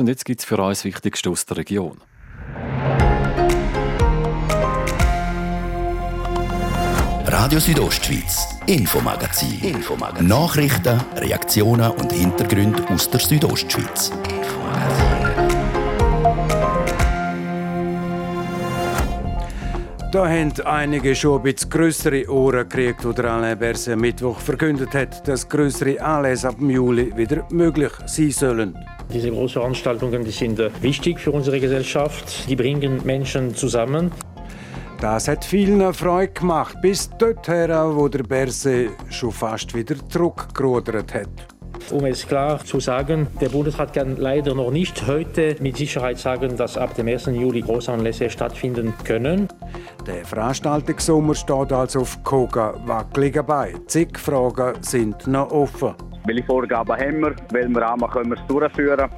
und jetzt gibt es für uns das Wichtigste aus der Region. Radio Südostschweiz, Infomagazin. Infomagazin. Nachrichten, Reaktionen und Hintergründe aus der Südostschweiz. Da haben einige schon ein grössere Ohren gekriegt, wo der Alain Berset am Mittwoch verkündet hat, dass grössere Anlässe ab Juli wieder möglich sein sollen. Diese Großveranstaltungen die sind äh, wichtig für unsere Gesellschaft. Die bringen Menschen zusammen. Das hat vielen Freude gemacht, bis dorthin, wo der Berse schon fast wieder zurückgerudert hat. Um es klar zu sagen, der Bundesrat kann leider noch nicht heute mit Sicherheit sagen, dass ab dem 1. Juli Großanlässe stattfinden können. Der Veranstaltungssommer steht also auf Koga wackelig bei. Zig Fragen sind noch offen. Welche Vorgaben haben wir? Welchen Rahmen können wir es durchführen?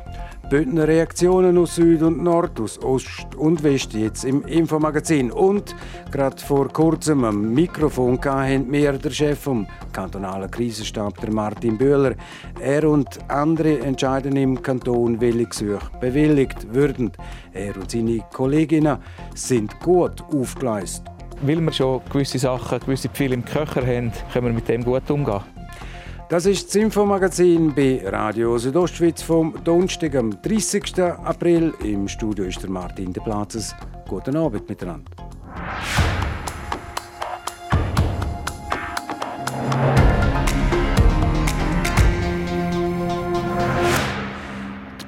Bündner Reaktionen aus Süd und Nord, aus Ost und West jetzt im Infomagazin. Und gerade vor kurzem am Mikrofon haben wir der Chef vom kantonalen Krisenstab, der Martin Bühler. Er und andere entscheiden im Kanton, welche Gesuche bewilligt würden. Er und seine Kolleginnen sind gut aufgeleistet. Weil wir schon gewisse Sachen, gewisse Pfeile im Köcher haben, können wir mit dem gut umgehen. Das ist das Infomagazin bei Radio Südostschweiz vom Donnerstag, am 30. April. Im Studio ist der Martin de Platzes. Guten Abend miteinander.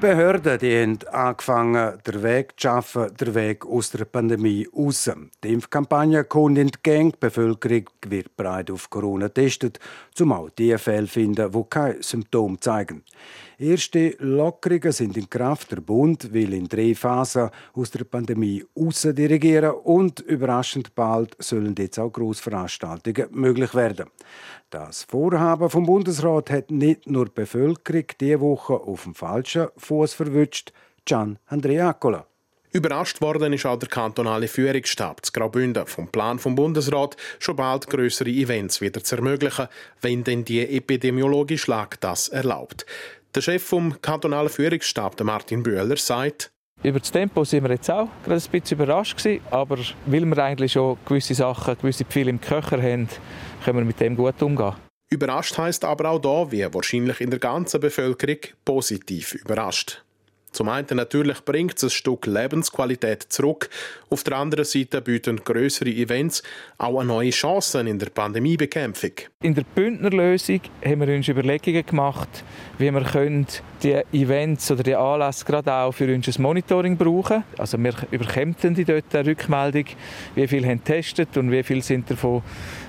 Behörden die haben angefangen, den Weg zu schaffen, den Weg aus der Pandemie raus. Die Impfkampagne kommt in die Bevölkerung wird breit auf Corona getestet, um auch die Fälle finden, die keine Symptome zeigen. Erste Lockerungen sind in Kraft. Der Bund will in drei Phasen aus der Pandemie dirigieren und überraschend bald sollen jetzt auch Großveranstaltungen möglich werden. Das Vorhaben vom Bundesrat hat nicht nur die Bevölkerung diese Woche auf dem falschen Fuß verwünscht. Gian Andreacola. Überrascht worden ist auch der kantonale Führungsstab zu Graubünden vom Plan vom Bundesrat, schon bald größere Events wieder zu ermöglichen, wenn denn die epidemiologische Lage das erlaubt. Der Chef vom kantonalen Führungsstab, Martin Bühler, sagt, über das Tempo sind wir jetzt auch gerade ein bisschen überrascht gewesen, aber weil wir eigentlich schon gewisse Sachen, gewisse Pfeile im Köcher haben, können wir mit dem gut umgehen. Überrascht heißt aber auch da, wie wahrscheinlich in der ganzen Bevölkerung, positiv überrascht. Zum einen natürlich bringt es ein Stück Lebensqualität zurück, auf der anderen Seite bieten größere Events auch neue Chancen in der Pandemiebekämpfung. In der Bündnerlösung haben wir uns Überlegungen gemacht, wie wir können die Events oder die Anlässe gerade auch für unser Monitoring brauchen. Also wir überkämen die dort eine Rückmeldung, wie viele haben getestet und wie viele sind davon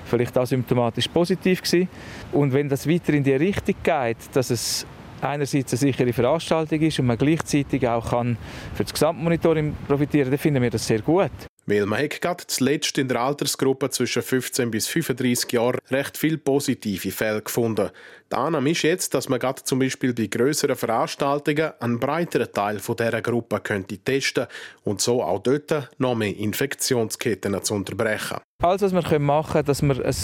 vielleicht asymptomatisch positiv gewesen. Und wenn das weiter in die Richtung geht, dass es einerseits eine sichere Veranstaltung ist und man gleichzeitig auch kann für das Gesamtmonitoring profitieren, dann finden wir das sehr gut. Weil man hat gerade zuletzt in der Altersgruppe zwischen 15 bis 35 Jahren recht viele positive Fälle gefunden. Die Annahme ist jetzt, dass man gerade zum Beispiel bei größeren Veranstaltungen einen breiteren Teil von dieser Gruppe könnte testen und so auch dort noch mehr Infektionsketten zu unterbrechen. Alles, was wir machen können, dass wir ein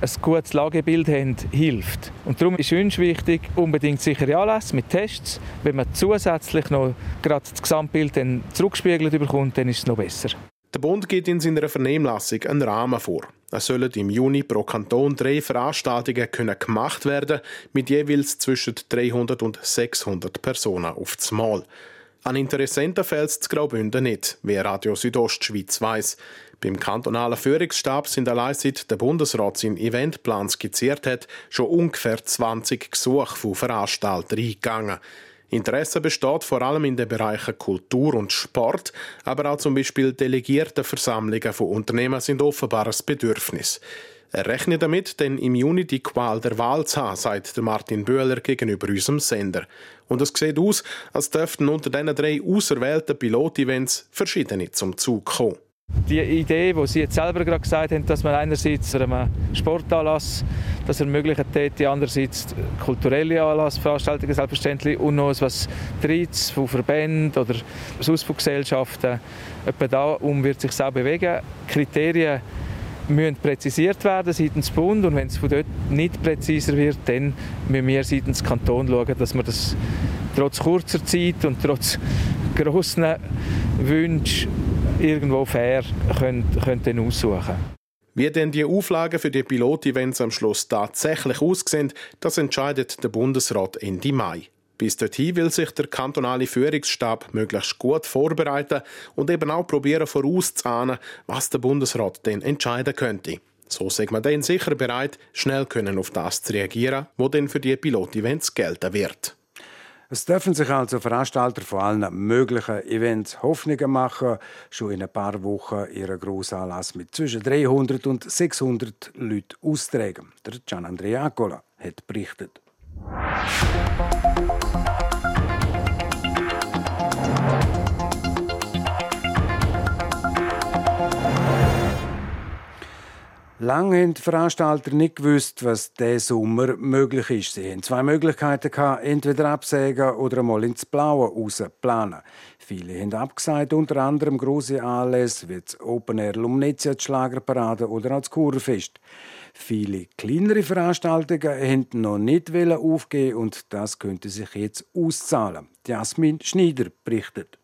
ein gutes Lagebild haben, hilft. Und darum ist uns wichtig, unbedingt sichere Anlässe mit Tests. Wenn man zusätzlich noch gerade das Gesamtbild dann zurückgespiegelt bekommt, dann ist es noch besser. Der Bund gibt in seiner Vernehmlassung einen Rahmen vor. Es sollen im Juni pro Kanton drei Veranstaltungen können gemacht werden, mit jeweils zwischen 300 und 600 Personen auf das Mal. An Interessenten fällt es Graubünden nicht, wie Radio Südostschweiz weiss. Beim kantonalen Führungsstab sind allein seit der Bundesrat seinen Eventplan skizziert hat, schon ungefähr 20 Gesuche von Veranstaltern eingegangen. Interesse besteht vor allem in den Bereichen Kultur und Sport, aber auch zum Beispiel delegierte Versammlungen von Unternehmen sind offenbar ein Bedürfnis. Er rechnet damit, denn im Juni die Qual der Wahl zu haben, sagt Martin Böhler gegenüber unserem Sender. Und es sieht aus, als dürften unter diesen drei auserwählten Pilot-Events verschiedene zum Zug kommen. Die Idee, die Sie jetzt selber gerade gesagt haben, dass man einerseits einen Sportanlass das ermöglicht hätte, andererseits kulturelle Anlassveranstaltungen selbstverständlich und noch etwas Drittes von Verbänden oder sonst von Gesellschaften. Etwa da um wird sich auch bewegen. Kriterien müssen präzisiert werden seitens Bund und wenn es von dort nicht präziser wird, dann müssen wir seitens Kanton schauen, dass wir das trotz kurzer Zeit und trotz grossen Wünschen irgendwo fair können, können aussuchen Wie denn die Auflagen für die Pilot-Events am Schluss tatsächlich aussehen, das entscheidet der Bundesrat Ende Mai. Bis dorthin will sich der kantonale Führungsstab möglichst gut vorbereiten und eben auch probieren vorauszuahnen, was der Bundesrat denn entscheiden könnte. So sagt man dann sicher bereit, schnell können auf das zu reagieren, wo denn für die Pilot-Events gelten wird. Es dürfen sich also Veranstalter von allen möglichen Events Hoffnungen machen, schon in ein paar Wochen ihren Grossanlass mit zwischen 300 und 600 Leuten austragen. Der Gian Andrea Agola hat berichtet. Lange haben die Veranstalter nicht gewusst, was diesen Sommer möglich ist. Sie hatten zwei Möglichkeiten entweder absägen oder einmal ins Blaue planen. Viele haben abgesagt, unter anderem große Anlässe wie das Open Air Lumnezia, die Schlagerparade oder auch das Kurfest. Viele kleinere Veranstaltungen wollten noch nicht aufgeben und das könnte sich jetzt auszahlen. Jasmin Schneider berichtet.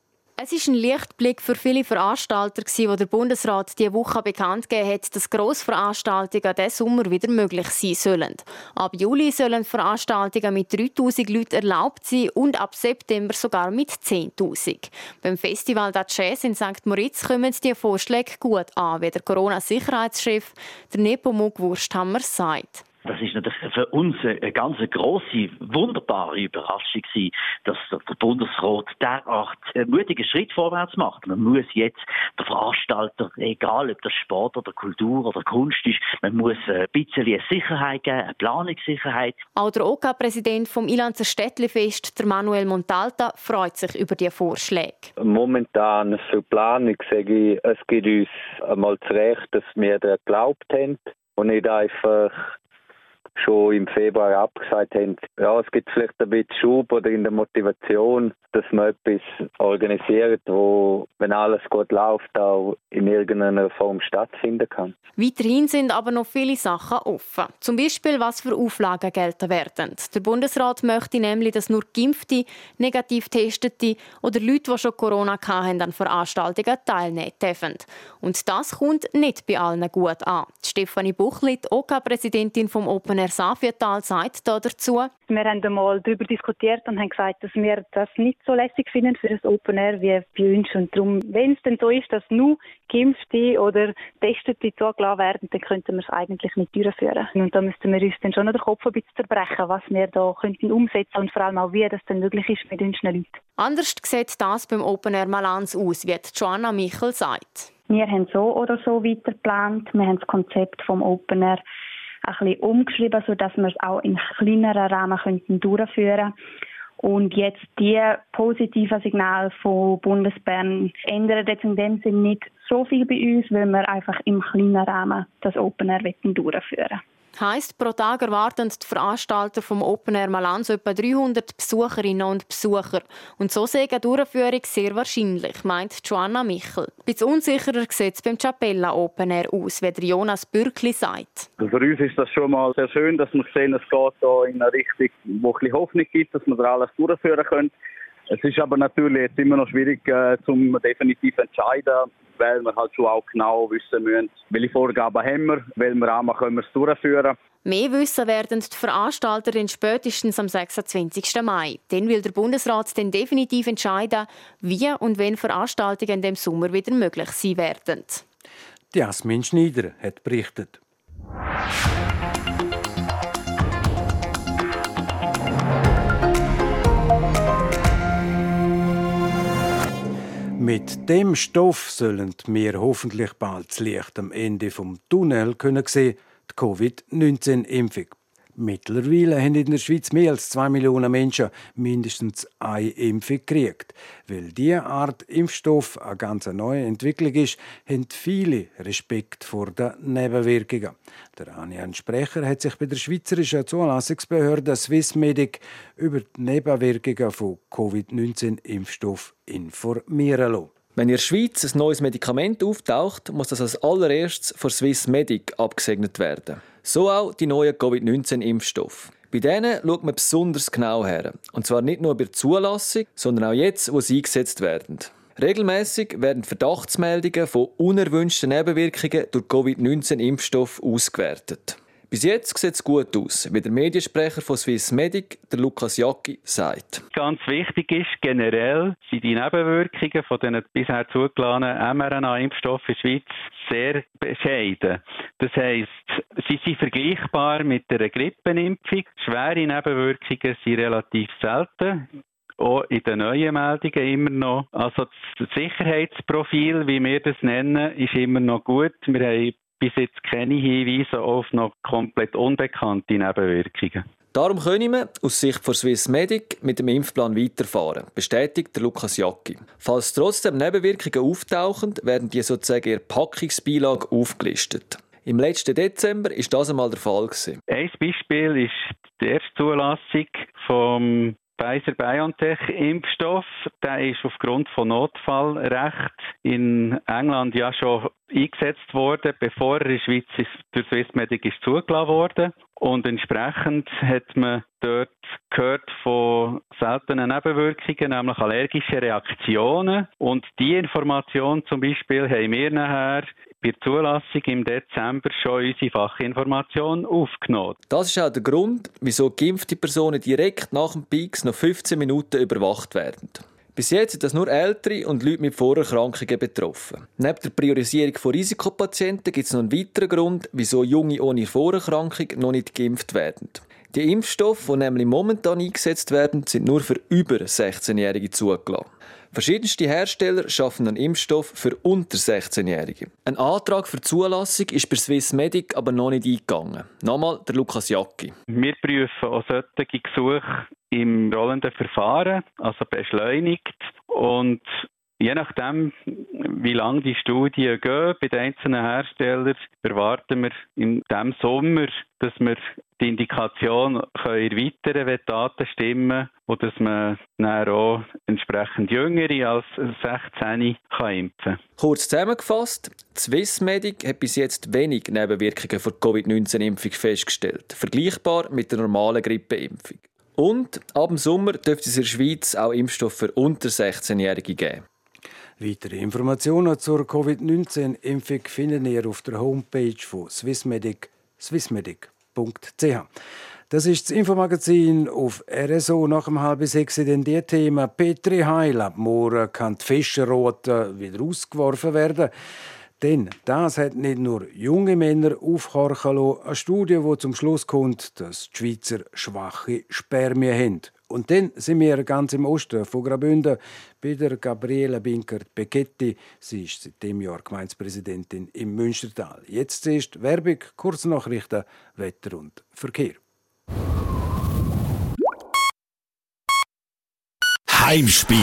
Es ist ein Lichtblick für viele Veranstalter, wo der Bundesrat diese Woche bekannt gegeben hat, dass Grossveranstaltungen diesen Sommer wieder möglich sein sollen. Ab Juli sollen Veranstaltungen mit 3000 Leuten erlaubt sein und ab September sogar mit 10.000. Beim Festival der Jazz in St. Moritz kommen die Vorschläge gut an, wie der Corona-Sicherheitschef Nepomuk Wursthammer sagt. Das ist natürlich für uns eine ganz große, wunderbare Überraschung gewesen, dass der Bundesrat derart einen mutigen Schritt vorwärts macht. Man muss jetzt der Veranstalter, egal ob das Sport oder Kultur oder Kunst ist, man muss ein bisschen eine Sicherheit geben, eine Planungssicherheit. Auch der OK-Präsident OK vom Ilanzer Städtlefest, der Manuel Montalta, freut sich über die Vorschläge. Momentan für Planung sage ich, es gibt uns einmal zurecht, dass wir da geglaubt haben und nicht einfach schon im Februar abgesagt haben, ja, es gibt vielleicht ein bisschen Schub oder in der Motivation, dass man etwas organisiert, wo, wenn alles gut läuft, auch in irgendeiner Form stattfinden kann. Weiterhin sind aber noch viele Sachen offen. Zum Beispiel, was für Auflagen gelten werden. Der Bundesrat möchte nämlich, dass nur Geimpfte, negativ Testete oder Leute, die schon Corona hatten, an Veranstaltungen teilnehmen dürfen. Und das kommt nicht bei allen gut an. Stefanie Buchlit, OK-Präsidentin OK vom Open Air Safietal, sagt dazu. Wir haben einmal darüber diskutiert und haben gesagt, dass wir das nicht so lässig finden für das Open Air wie bei uns. Und darum, wenn es denn so ist, dass nur Geimpfte oder Testete zugelassen werden, dann könnten wir es eigentlich nicht durchführen. Und da müssten wir uns dann schon den Kopf ein bisschen zerbrechen, was wir da könnten umsetzen und vor allem auch, wie das dann möglich ist mit unseren Leuten. Anders sieht das beim Open Air Malanz aus, wie Joanna Michel sagt. Wir haben so oder so weiter geplant. Wir haben das Konzept vom Open Air ein bisschen umgeschrieben, sodass wir es auch in kleineren Rahmen könnten durchführen und jetzt die positiven Signale von Bundesbern ändern jetzt in dem Sinne nicht so viel bei uns, weil wir einfach im kleinen Rahmen das Open Air durchführen Heißt pro Tag erwarten die Veranstalter vom Open Air Malanz etwa 300 Besucherinnen und Besucher. Und so sehe eine Durchführung sehr wahrscheinlich, meint Joanna Michel. Bisschen unsicherer sieht es beim Chapella Open Air aus, wie der Jonas Bürkli sagt. Also für uns ist das schon mal sehr schön, dass wir sehen, es geht hier in eine Richtung, wo ein Hoffnung gibt, dass wir da alles durchführen können. Es ist aber natürlich jetzt immer noch schwierig, äh, zum definitiv entscheiden, weil wir halt schon auch genau wissen müssen, welche Vorgaben haben wir, welchen Rahmen können wir es durchführen. Mehr wissen werden die Veranstalter spätestens am 26. Mai. Dann will der Bundesrat dann definitiv entscheiden, wie und wenn Veranstaltungen in dem Sommer wieder möglich sein werden. Jasmin Schneider hat berichtet. Mit dem Stoff sollen wir hoffentlich bald das Licht am Ende vom Tunnel können sehen, die Covid-19-Impfung. Mittlerweile haben in der Schweiz mehr als zwei Millionen Menschen mindestens eine Impfung gekriegt. Weil diese Art Impfstoff eine ganz neue Entwicklung ist, haben viele Respekt vor den Nebenwirkungen. Der Anian Sprecher hat sich bei der Schweizerischen Zulassungsbehörde Swissmedic über die Nebenwirkungen von Covid-19-Impfstoff informieren lassen. Wenn in der Schweiz ein neues Medikament auftaucht, muss das als allererstes von Swissmedic abgesegnet werden. So auch die neue Covid-19-Impfstoff. Bei denen schaut man besonders genau her. Und zwar nicht nur bei der Zulassung, sondern auch jetzt, wo sie eingesetzt werden. Regelmäßig werden Verdachtsmeldungen von unerwünschten Nebenwirkungen durch Covid-19-Impfstoff ausgewertet. Bis jetzt sieht es gut aus, wie der Mediensprecher von Swiss Medic, der Lukas Jacki, sagt. Ganz wichtig ist, generell sind die Nebenwirkungen von den bisher zugelassenen mRNA-Impfstoffen in der Schweiz sehr bescheiden. Das heisst, sie sind vergleichbar mit der Grippenimpfung. Schwere Nebenwirkungen sind relativ selten auch in den neuen Meldungen immer noch. Also das Sicherheitsprofil, wie wir das nennen, ist immer noch gut. Wir haben bis jetzt keine Hinweise auf noch komplett unbekannte Nebenwirkungen. Darum können wir aus Sicht von Swiss Medic mit dem Impfplan weiterfahren, bestätigt der Lukas Jacki. Falls trotzdem Nebenwirkungen auftauchen, werden die sozusagen in der Packungsbeilage aufgelistet. Im letzten Dezember ist das einmal der Fall gewesen. Ein Beispiel ist die erste Zulassung vom Pfizer-BioNTech-Impfstoff, der ist aufgrund von Notfallrecht in England ja schon eingesetzt worden, bevor er in der Schweiz durch Swissmedic ist zugelassen worden. Und entsprechend hat man dort gehört von seltenen Nebenwirkungen, nämlich allergische Reaktionen. Und die Information zum Beispiel haben wir nachher bei der Zulassung im Dezember schon unsere Fachinformation aufgenommen. Das ist auch der Grund, wieso geimpfte Personen direkt nach dem Peaks noch 15 Minuten überwacht werden. Bis jetzt sind das nur Ältere und Leute mit Vorerkrankungen betroffen. Neben der Priorisierung von Risikopatienten gibt es noch einen weiteren Grund, wieso Junge ohne Vorerkrankung noch nicht geimpft werden. Die Impfstoffe, die nämlich momentan eingesetzt werden, sind nur für über 16-Jährige zugelassen. Verschiedenste Hersteller schaffen einen Impfstoff für unter 16-Jährige. Ein Antrag für Zulassung ist bei Swiss Medic aber noch nicht eingegangen. Nochmal der Lukas Jacki. Wir prüfen auch solche Gesuche im rollenden Verfahren, also beschleunigt. Und Je nachdem, wie lange die Studien gehen, bei den einzelnen Herstellern erwarten wir in diesem Sommer, dass wir die Indikation können erweitern wenn Daten stimmen und dass man dann auch entsprechend Jüngere als 16 kann impfen kann. Kurz zusammengefasst, die Swissmedic hat bis jetzt wenig Nebenwirkungen von Covid-19-Impfung festgestellt, vergleichbar mit der normalen Grippeimpfung. Und ab dem Sommer dürfte es in der Schweiz auch Impfstoff für unter 16-Jährige geben. Weitere Informationen zur Covid-19-Impfung finden ihr auf der Homepage von Swissmedic, swissmedic.ch. Das ist das Infomagazin auf RSO nach dem halben sechs. Denn die Thema Petri Heil ab morgen kann die Fischerroute wieder ausgeworfen werden. Denn das hat nicht nur junge Männer aufhorchen lassen, eine Studie, die zum Schluss kommt, dass die Schweizer schwache Spermien haben. Und dann sind wir ganz im Osten von Graubünden bei der Gabriela Binkert-Becchetti. Sie ist seit dem Jahr Gemeindepräsidentin im Münstertal. Jetzt ist Werbung, Kurznachrichten, Wetter und Verkehr. Heimspiel.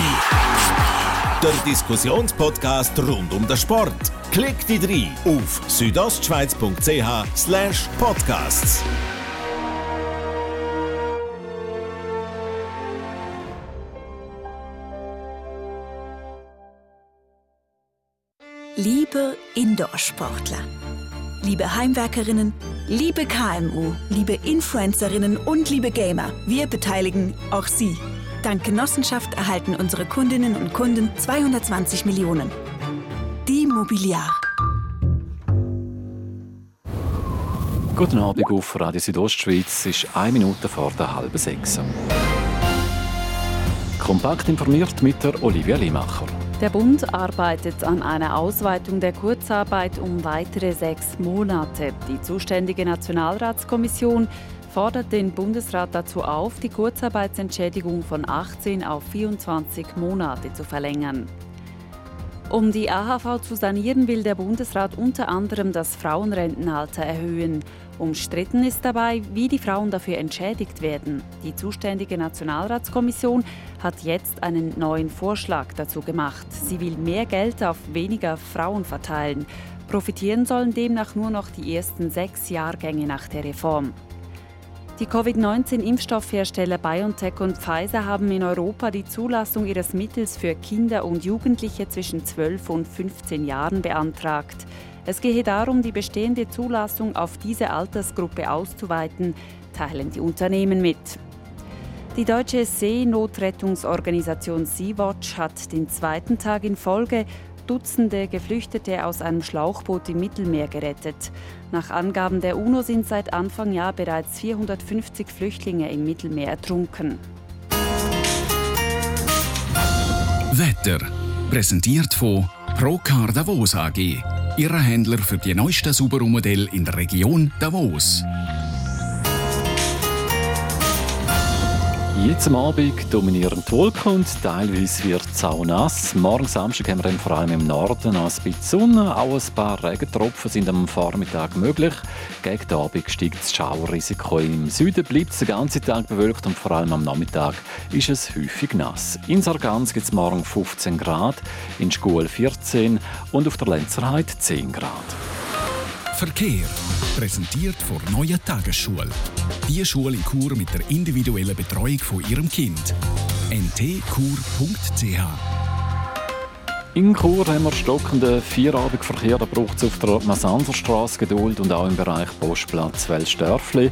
Der Diskussionspodcast rund um den Sport. Klick dich rein auf südostschweiz.ch podcasts. Liebe Indoor-Sportler, liebe Heimwerkerinnen, liebe KMU, liebe Influencerinnen und liebe Gamer, wir beteiligen auch Sie. Dank Genossenschaft erhalten unsere Kundinnen und Kunden 220 Millionen. Die Mobiliar. Guten Abend auf Radio Südostschweiz. Es ist eine Minute vor der halben sechs. Kompakt informiert mit der Olivia Limacher. Der Bund arbeitet an einer Ausweitung der Kurzarbeit um weitere sechs Monate. Die zuständige Nationalratskommission fordert den Bundesrat dazu auf, die Kurzarbeitsentschädigung von 18 auf 24 Monate zu verlängern. Um die AHV zu sanieren, will der Bundesrat unter anderem das Frauenrentenalter erhöhen. Umstritten ist dabei, wie die Frauen dafür entschädigt werden. Die zuständige Nationalratskommission hat jetzt einen neuen Vorschlag dazu gemacht. Sie will mehr Geld auf weniger Frauen verteilen. Profitieren sollen demnach nur noch die ersten sechs Jahrgänge nach der Reform. Die Covid-19-Impfstoffhersteller BioNTech und Pfizer haben in Europa die Zulassung ihres Mittels für Kinder und Jugendliche zwischen 12 und 15 Jahren beantragt. Es gehe darum, die bestehende Zulassung auf diese Altersgruppe auszuweiten, teilen die Unternehmen mit. Die deutsche Seenotrettungsorganisation Sea-Watch hat den zweiten Tag in Folge Dutzende Geflüchtete aus einem Schlauchboot im Mittelmeer gerettet. Nach Angaben der UNO sind seit Anfang Jahr bereits 450 Flüchtlinge im Mittelmeer ertrunken. Wetter. Präsentiert von Procar Davos AG. Ihrer Händler für die neuesten Subaru-Modelle in der Region Davos. Jetzt am Abend dominieren die Wolken und teilweise wird es auch nass. Morgen Samstag haben wir vor allem im Norden ein bisschen Sonne. Auch ein paar Regentropfen sind am Vormittag möglich. Gegen den Abend steigt das Schauerrisiko. Im Süden bleibt es den ganzen Tag bewölkt und vor allem am Nachmittag ist es häufig nass. In Sargans gibt es morgen 15 Grad, in Schkuhl 14 und auf der Lenzerheide 10 Grad. Verkehr. Präsentiert von Neue Tagesschule. Die Schule in Chur mit der individuellen Betreuung von Ihrem Kind. ntkur.ch in Chur haben wir stockenden Vierabendverkehr. Da braucht es auf der Massanserstraße Geduld und auch im Bereich Postplatz Welsdörfli.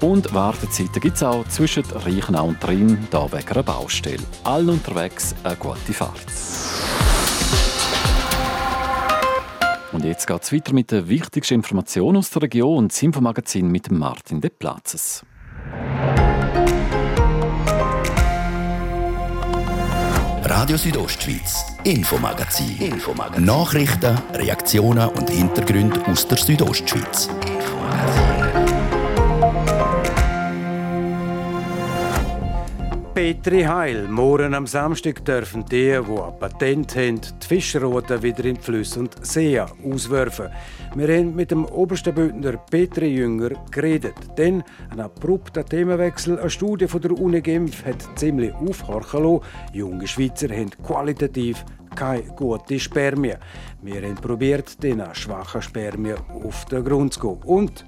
Und Wartezeiten gibt es auch zwischen Reichenau und Rhein, da wegen einer Baustelle. Allen unterwegs eine gute Fahrt. Und jetzt geht es weiter mit der wichtigsten Information aus der Region, das Infomagazin mit Martin De Platzes. Radio Südostschweiz, Infomagazin. Infomagazin. Nachrichten, Reaktionen und Hintergründe aus der Südostschweiz. Petri Heil. Morgen am Samstag dürfen die, die ein Patent haben, die Fischerrouten wieder in die Flüsse und Seen auswerfen. Wir haben mit dem obersten Bündner Petri Jünger geredet. Denn ein abrupter Themenwechsel, eine Studie von der Uni Genf hat ziemlich aufhorchen lassen. Junge Schweizer haben qualitativ keine gute Spermien. Wir haben probiert, den schwachen Spermien auf den Grund zu gehen. Und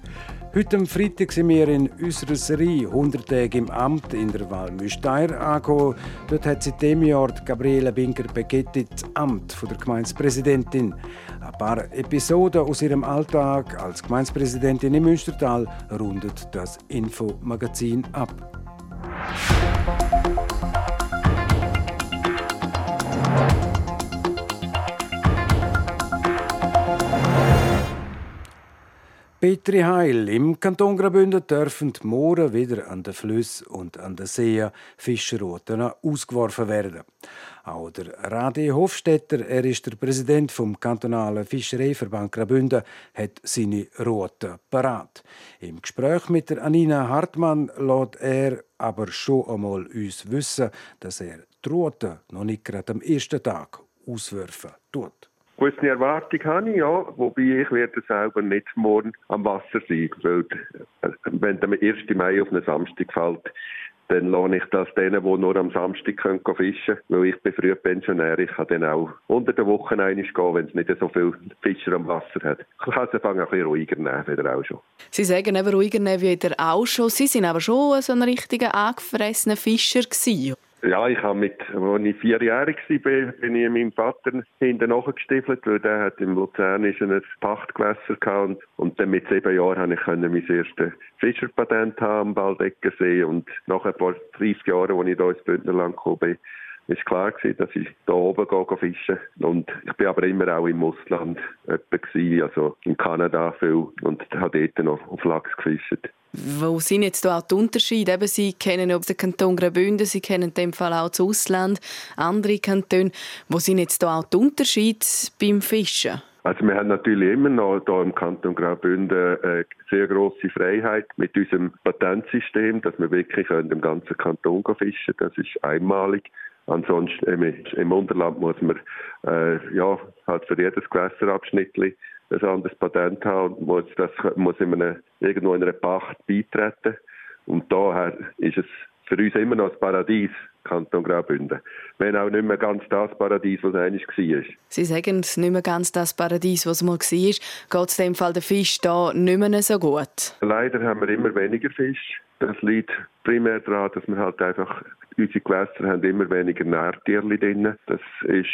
Heute am Freitag sind wir in unserer Serie 100 Tage im Amt in der Val Müsteier angekommen. Dort hat seit dem Jahr Gabriele Binker-Begetti das Amt der Gemeindepräsidentin. Ein paar Episoden aus ihrem Alltag als Gemeindepräsidentin im Münstertal rundet das Infomagazin ab. Petri Heil. Im Kanton Graubünden dürfen die Mooren wieder an den Flüssen und an den Seen Fischerrouten ausgeworfen werden. Auch der Radi Hofstetter, er ist der Präsident vom kantonalen Fischereiverband Graubünden, hat seine Routen parat. Im Gespräch mit der Anina Hartmann lässt er aber schon einmal uns wissen, dass er die Routen noch nicht gerade am ersten Tag auswerfen tut gewisse Erwartung habe ich, ja. Wobei ich werde selber nicht morgen am Wasser sein. Weil, äh, wenn der 1. Mai auf einen Samstag fällt, dann lohne ich das denen, die nur am Samstag fischen können. Weil ich bin früh Pensionär. Ich kann dann auch unter der Woche einig gehen, wenn es nicht so viele Fischer am Wasser hat. Ich kann es ein bisschen ruhiger nehmen, wieder auch schon. Sie sagen eben ruhiger nehmen wie wieder auch schon. Sie sind aber schon so ein richtiger angefressener Fischer gewesen. Ja, ich habe mit, als ich vierjährig war, bin ich meinem Vater hinten nachgestiefelt, weil der hat im Luzernischen ein Pachtgewässer gehabt und, dann mit sieben Jahren konnte ich mein erstes Fischerpatent haben am Baldeckensee und nach ein paar 30 Jahren, als ich hier ins Bündnerland gekommen bin, ist klar gewesen, dass ich da oben gehe, fischen und ich bin aber immer auch im Ausland gewesen, also in Kanada viel und habe dort noch auf Lachs gefischt. Wo sind jetzt da auch die Unterschiede? Eben, Sie kennen ob den Kanton Graubünden, Sie kennen in dem Fall auch das Ausland, andere Kantone. Wo sind jetzt da auch die Unterschiede beim Fischen? Also wir haben natürlich immer noch hier im Kanton Graubünden eine sehr große Freiheit mit unserem Patentsystem, dass wir wirklich im ganzen Kanton fischen können. Das ist einmalig. Ansonsten im Unterland muss man äh, ja, halt für jedes Gewässerabschnitt ein anderes Patent haben und muss, das muss in einer, irgendwo in einer Pacht beitreten. Und daher ist es für uns immer noch das Paradies, Kanton Graubünden. Wenn auch nicht mehr ganz das Paradies, was eigentlich war. Sie sagen, es nicht mehr ganz das Paradies, was mal war. Geht es dem Fall der Fisch da nicht mehr so gut? Leider haben wir immer weniger Fisch. Das liegt primär daran, dass wir halt einfach unsere Gewässer haben immer weniger Nährtiere drin. Das ist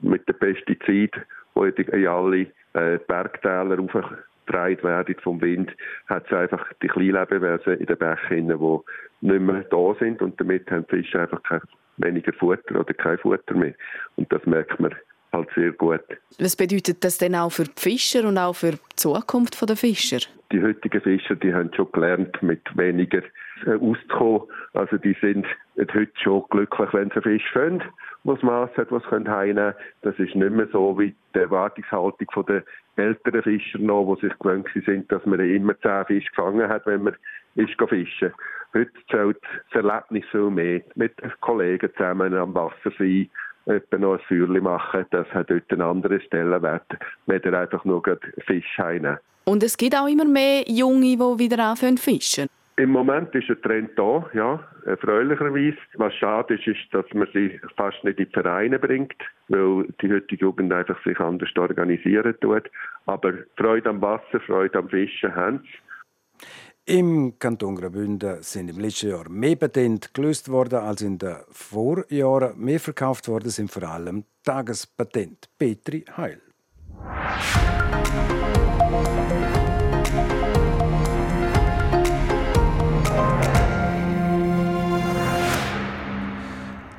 mit den Pestiziden, die in alle äh, Bergtäler aufgetragen werden vom Wind, hat es einfach die Kleinlebewesen in den Bächen, die nicht mehr da sind und damit haben die Fische einfach kein, weniger Futter oder kein Futter mehr. Und das merkt man halt sehr gut. Was bedeutet das denn auch für die Fischer und auch für die Zukunft der Fischer? Die heutigen Fischer, die haben schon gelernt, mit weniger äh, auszukommen. Also die sind heute schon glücklich, wenn sie Fisch finden, was Maß hat, was heimnehmen Das ist nicht mehr so wie die Erwartungshaltung der älteren Fischer noch, die sich gewöhnt sind, dass man immer zehn Fische gefangen hat, wenn man ist fischen. Heute zählt das Erlebnis viel mehr. Mit Kollegen zusammen am Wasser sein, etwa noch ein Feuerchen machen, das hat dort einen anderen Stellenwert, wenn einfach nur Fisch heimnehmen. Und es gibt auch immer mehr Junge, die wieder anfangen zu fischen. Im Moment ist ein Trend da, ja, erfreulicherweise. Was schade ist, ist, dass man sie fast nicht in die Vereine bringt, weil die heutige Jugend einfach sich anders organisieren tut. Aber Freude am Wasser, Freude am Fischen haben sie. Im Kanton Graubünden sind im letzten Jahr mehr Patente gelöst worden als in den Vorjahren. Mehr verkauft worden sind vor allem Tagespatente. Petri Heil.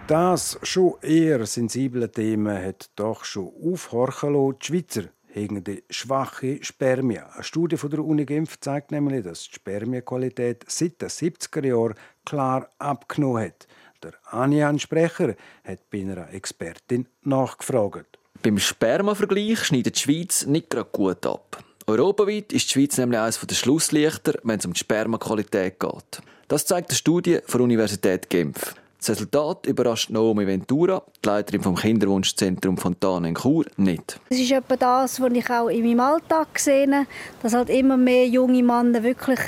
Das schon eher sensible Thema hat doch schon aufhorchen lassen. Die Schweizer haben die schwache Spermien. Eine Studie von der Uni Genf zeigt nämlich, dass die Spermienqualität seit den 70er Jahren klar abgenommen hat. Der Anian Sprecher hat bei einer Expertin nachgefragt. Beim Spermavergleich schneidet die Schweiz nicht gerade gut ab. Europaweit ist die Schweiz nämlich eines der Schlusslichter, wenn es um die Spermaqualität geht. Das zeigt eine Studie der Universität Genf. Das Resultat überrascht Naomi Ventura, die Leiterin vom Kinderwunschzentrum Fontane in Chur, nicht. Es ist etwa das, was ich auch in meinem Alltag sehe, dass halt immer mehr junge Männer wirklich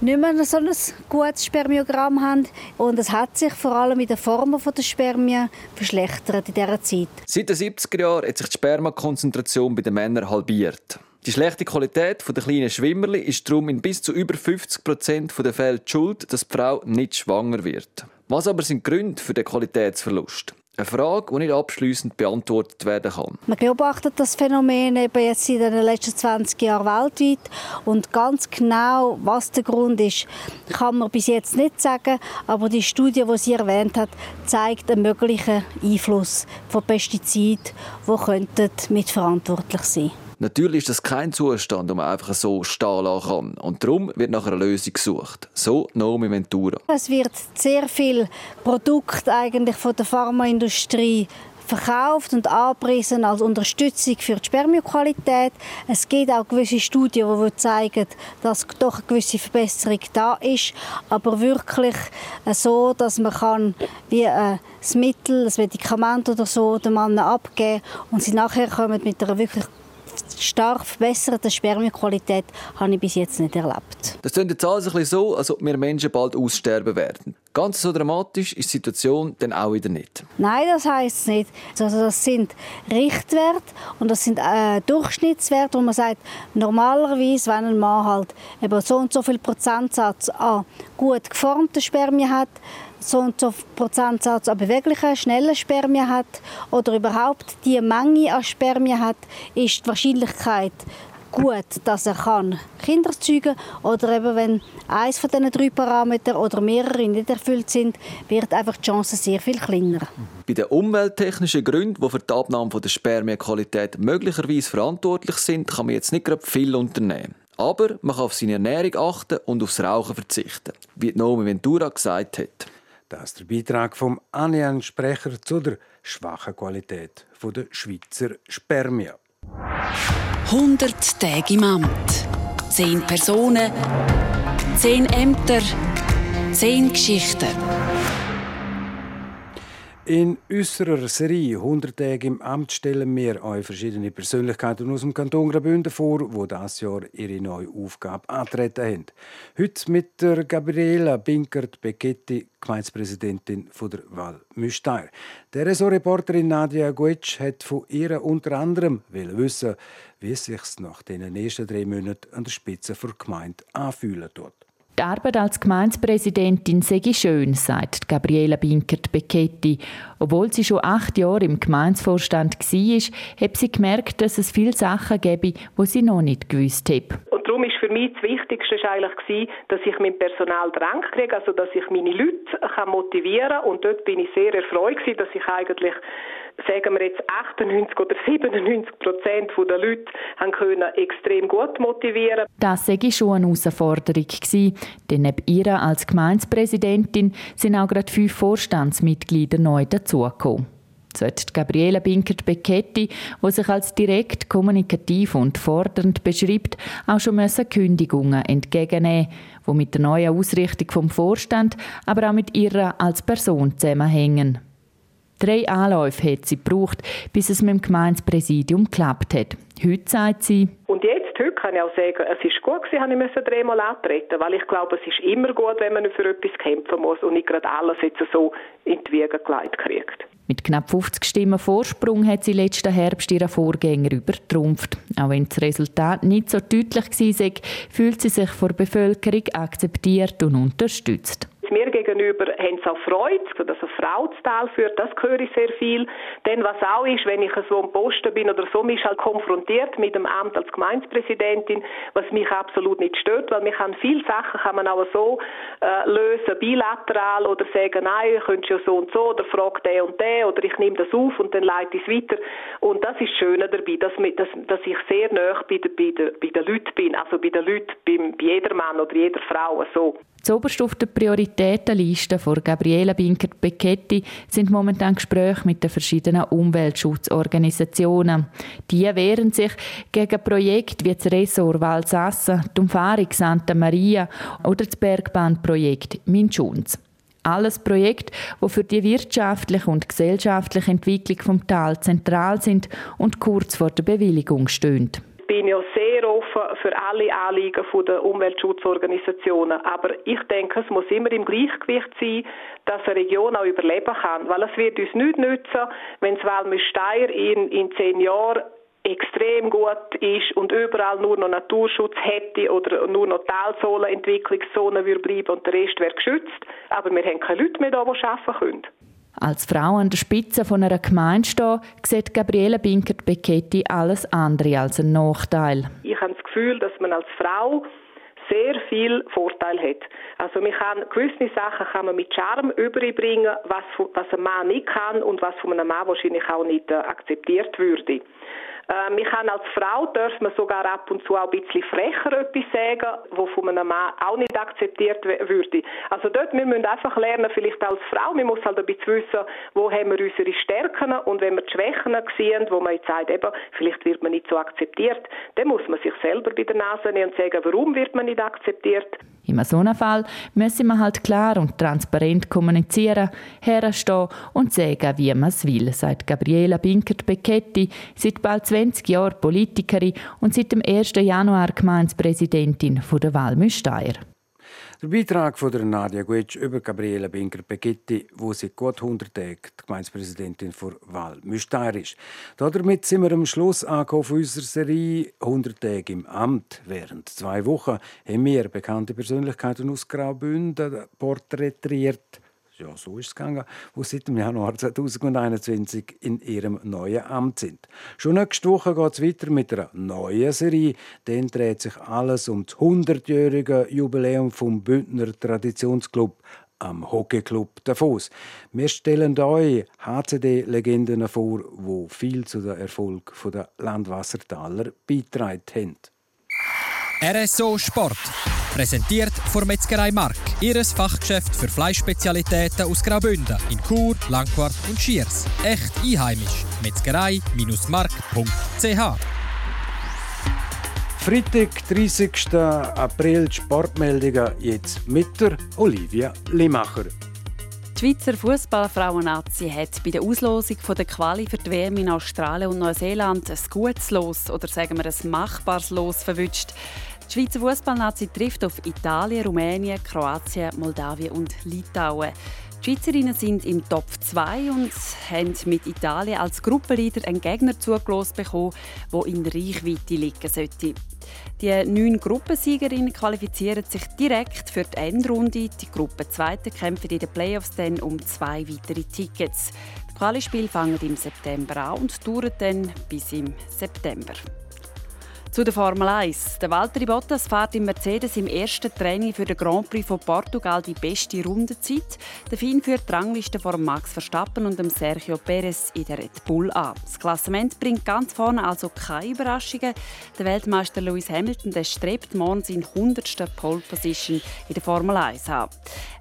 nicht mehr so ein gutes Spermiogramm haben. Und es hat sich vor allem in der Form der Spermien verschlechtert in dieser Zeit. Seit den 70er Jahren hat sich die Spermakonzentration bei den Männern halbiert. Die schlechte Qualität der kleinen Schwimmerli ist darum in bis zu über 50 Prozent der Fälle die Schuld, dass die Frau nicht schwanger wird. Was aber sind Gründe für den Qualitätsverlust? Eine Frage, die nicht abschließend beantwortet werden kann. Man beobachtet das Phänomen eben jetzt in den letzten 20 Jahren weltweit und ganz genau, was der Grund ist, kann man bis jetzt nicht sagen. Aber die Studie, die sie erwähnt hat, zeigt einen möglichen Einfluss von Pestiziden, die mitverantwortlich sein könnten. Natürlich ist das kein Zustand, den man einfach so stehen lassen kann. Und darum wird nach einer Lösung gesucht. So Naomi Ventura. Es wird sehr viel Produkt eigentlich von der Pharmaindustrie verkauft und angepriesen als Unterstützung für die Spermioqualität. Es gibt auch gewisse Studien, die zeigen, dass doch eine gewisse Verbesserung da ist, aber wirklich so, dass man kann wie ein Mittel, ein Medikament oder so den Mann abgeben und sie nachher kommen mit einer wirklich stark verbesserte Spermienqualität habe ich bis jetzt nicht erlebt. Das klingt jetzt alles ein bisschen so, als ob wir Menschen bald aussterben werden. Ganz so dramatisch ist die Situation dann auch wieder nicht. Nein, das heißt es nicht. Also das sind Richtwerte und das sind äh, Durchschnittswerte, wo man sagt, normalerweise, wenn ein Mann halt eben so und so viel Prozentsatz an gut geformten Spermien hat, so und so Prozentsatz an beweglichen, schnellen Spermien hat oder überhaupt die Menge an Spermien hat, ist die Wahrscheinlichkeit gut, dass er kann Kinder zeugen oder eben wenn eins von diesen drei Parametern oder mehrere nicht erfüllt sind, wird einfach die Chance sehr viel kleiner. Bei den umwelttechnischen Gründen, die für die Abnahme der Spermienqualität möglicherweise verantwortlich sind, kann man jetzt nicht gerade viel unternehmen. Aber man kann auf seine Ernährung achten und aufs Rauchen verzichten, wie Naomi Ventura gesagt hat. Das ist der Beitrag vom Anian Sprecher zu der schwachen Qualität der Schweizer Spermien. 100 Tage im Amt. 10 Personen, 10 Ämter, 10 Geschichten. In unserer Serie 100 Tage im Amt stellen wir euch verschiedene Persönlichkeiten aus dem Kanton Graubünden vor, die dieses Jahr ihre neue Aufgabe antreten haben. Heute mit der Gabriela Binkert-Becchetti, Gemeindepräsidentin der Val Müsteir. Der Ressortreporterin Nadia Guetsch hat von ihr unter anderem wissen, wie es sich nach den ersten drei Monaten an der Spitze der Gemeinde anfühlen tut. Die Arbeit als Gemeindepräsidentin sei schön, sagt Gabriela Binkert-Becchetti. Obwohl sie schon acht Jahre im Gemeindevorstand war, hat sie gemerkt, dass es viele Sachen gäbe, die sie noch nicht gewusst hat. Und darum ist für mich das Wichtigste eigentlich, dass ich mein Personal dran kriege, also dass ich meine Leute motivieren kann. Und dort bin ich sehr erfreut, dass ich eigentlich sagen wir jetzt 98 oder 97 Prozent der Leute haben können extrem gut motivieren. Das sei schon eine Herausforderung gewesen, denn neben ihr als Gemeindepräsidentin sind auch gerade fünf Vorstandsmitglieder neu dazugekommen. So hat Gabriela Binkert-Becchetti, die sich als direkt kommunikativ und fordernd beschreibt, auch schon Kündigungen entgegennehmen, die mit der neuen Ausrichtung vom Vorstand, aber auch mit ihrer als Person zusammenhängen. Drei Anläufe hat sie gebraucht, bis es mit dem Gemeindepräsidium geklappt hat. Heute sagt sie, und jetzt, heute kann ich auch sagen, es ist gut gewesen, ich musste dreimal antreten, weil ich glaube, es ist immer gut, wenn man für etwas kämpfen muss und nicht gerade alles jetzt so in die Wiege gelegt kriegt. Mit knapp 50 Stimmen Vorsprung hat sie letzten Herbst ihren Vorgänger übertrumpft. Auch wenn das Resultat nicht so deutlich war, fühlt sie sich von der Bevölkerung akzeptiert und unterstützt. Mir gegenüber haben sie auch Freude, dass eine Frau zu Tal führt, das höre ich sehr viel. Denn was auch ist, wenn ich so am Posten bin oder so, mich halt konfrontiert mit dem Amt als Gemeindepräsidentin, was mich absolut nicht stört, weil man kann viele Sachen kann man auch so äh, lösen, bilateral oder sagen, nein, könntest ja so und so oder frag den und den oder ich nehme das auf und dann leite ich es weiter. Und das ist das Schöne dabei, dass, dass, dass ich sehr nah bei, bei, bei den Leuten bin, also bei den Leuten, bei, bei jeder Mann oder jeder Frau so. Zuoberst auf der Prioritätenliste von Gabriela Binkert-Becchetti sind momentan Gespräche mit den verschiedenen Umweltschutzorganisationen. Die wehren sich gegen Projekte wie das Ressort Valsassen, die Umfahrung Santa Maria oder das Bergbahnprojekt Minschunz. Alles Projekte, die für die wirtschaftliche und gesellschaftliche Entwicklung vom Tal zentral sind und kurz vor der Bewilligung stehen bin ja sehr offen für alle Anliegen der Umweltschutzorganisationen. Aber ich denke, es muss immer im Gleichgewicht sein, dass eine Region auch überleben kann. Weil es wird uns nicht nützen, wenn das Walmüsteier in, in zehn Jahren extrem gut ist und überall nur noch Naturschutz hätte oder nur noch Talsohlenentwicklungszonen würde bleiben und der Rest wäre geschützt. Aber wir haben keine Leute mehr da, die arbeiten können. Als Frau an der Spitze von einer Gemeinde stehen, sieht Gabriele Binkert-Becchetti alles andere als einen Nachteil. Ich habe das Gefühl, dass man als Frau sehr viel Vorteil hat. Also man kann, gewisse Sachen kann man mit Charme überbringen, was, was ein Mann nicht kann und was von einem Mann wahrscheinlich auch nicht äh, akzeptiert würde. Ähm, ich kann als Frau darf man sogar ab und zu auch ein bisschen frecher etwas sagen, was von einem Mann auch nicht akzeptiert würde. Also dort, wir müssen einfach lernen, vielleicht als Frau, man muss halt ein bisschen wissen, wo haben wir unsere Stärken und wenn wir die Schwächen sehen, wo man jetzt sagt, eben, vielleicht wird man nicht so akzeptiert, dann muss man sich selber bei der Nase nehmen und sagen, warum wird man nicht akzeptiert. In so einem Fall müssen wir halt klar und transparent kommunizieren, herstehen und sagen, wie man es will, sagt Gabriela Binkert-Becchetti, seit bald 20 Jahren Politikerin und seit dem 1. Januar Gemeindepräsidentin der Walmüsteier. Der Beitrag von der Nadia Guetsch über Gabriela Binker-Begetti, wo sie gut 100 Tage die Gemeindepräsidentin für Wahl ist. Damit sind wir am Schluss angekommen unserer Serie 100 Tage im Amt. Während zwei Wochen haben wir bekannte Persönlichkeiten aus Graubünden porträtiert ja, so ist es gegangen, die seit dem Januar 2021 in ihrem neuen Amt sind. Schon nächste Woche geht es weiter mit einer neuen Serie. Dann dreht sich alles um das 100-jährige Jubiläum vom Bündner Traditionsclub am Hockeyclub Davos. Wir stellen euch HCD-Legenden vor, die viel zu dem Erfolg der Landwassertaler beitragen haben. RSO Sport. Präsentiert von Metzgerei Mark. Ihres Fachgeschäft für Fleischspezialitäten aus Graubünden in Chur, Langquart und Schiers. Echt einheimisch. Metzgerei-mark.ch Freitag, 30. April, Sportmeldungen jetzt mit der Olivia Limacher. Die Schweizer Fußballfrauen-Nazi hat bei der Auslosung der Quali für die WM in Australien und Neuseeland ein gutes Los oder sagen wir ein machbares Los verwünscht. Die Schweizer Fußballnazi trifft auf Italien, Rumänien, Kroatien, Moldawien und Litauen. Die Schweizerinnen sind im Top 2 und haben mit Italien als Gruppenleader einen Gegner zugelost bekommen, der in Reichweite liegen sollte. Die neun Gruppensiegerinnen qualifizieren sich direkt für die Endrunde. Die Gruppe Zweite kämpfen in den Playoffs dann um zwei weitere Tickets. Die Qualispiele fangen im September an und dauern dann bis im September. Zu der Formel 1. Der Valtteri Bottas fährt im Mercedes im ersten Training für den Grand Prix von Portugal die beste Rundenzeit. Der Finn führt die Rangliste vor Max Verstappen und dem Sergio Perez in der Red Bull an. Das Klassement bringt ganz vorne also keine Überraschungen. Der Weltmeister Lewis Hamilton der strebt morgen seine 100. Pole Position in der Formel 1 an.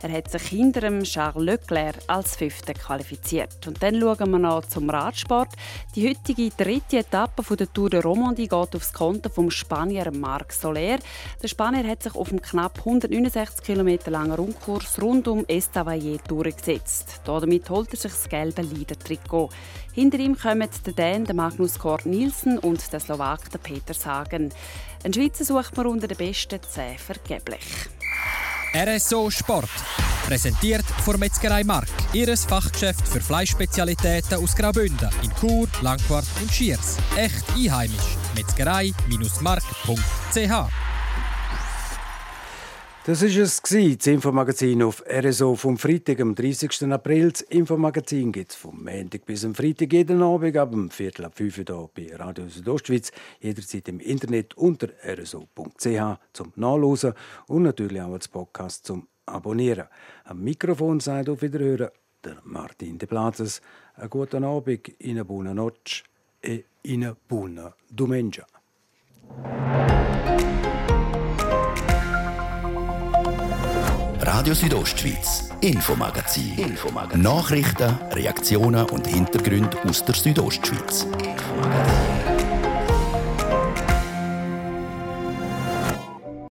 Er hat sich hinter dem Charles Leclerc als Fünfter qualifiziert. Und dann schauen wir noch zum Radsport. Die heutige dritte Etappe der Tour de Romandie geht aufs Konto Seite vom Spanier Marc Soler. Der Spanier hat sich auf einem knapp 169 km langen Rundkurs rund um Estavayer durchgesetzt. Damit holt er sich das gelbe Leader-Trikot. Hinter ihm kommen der Dän, der Magnus Kort Nielsen und der Slowak der Peter Sagen. Ein Schweizer sucht man unter den besten 10 vergeblich. RSO Sport. Präsentiert von Metzgerei Mark. Ihres Fachgeschäft für Fleischspezialitäten aus Graubünden in Chur, Langquart und Schiers. Echt einheimisch. Metzgerei-mark.ch das war es, das Infomagazin auf RSO vom Freitag, am 30. April. Das Infomagazin gibt es vom Montag bis am Freitag jeden Abend ab dem Viertel ab 5 Uhr hier bei Radio Südostschweiz. Jederzeit im Internet unter rso.ch zum Nachlesen und natürlich auch als Podcast zum Abonnieren. Am Mikrofon seid auf Wiederhören der Martin de Plazes. Einen guten Abend, in eine buona notte in eine buona domenica. Radio Südostschweiz, Infomagazin. Infomagazin. Nachrichten, Reaktionen und Hintergründe aus der Südostschweiz. Infomagazin.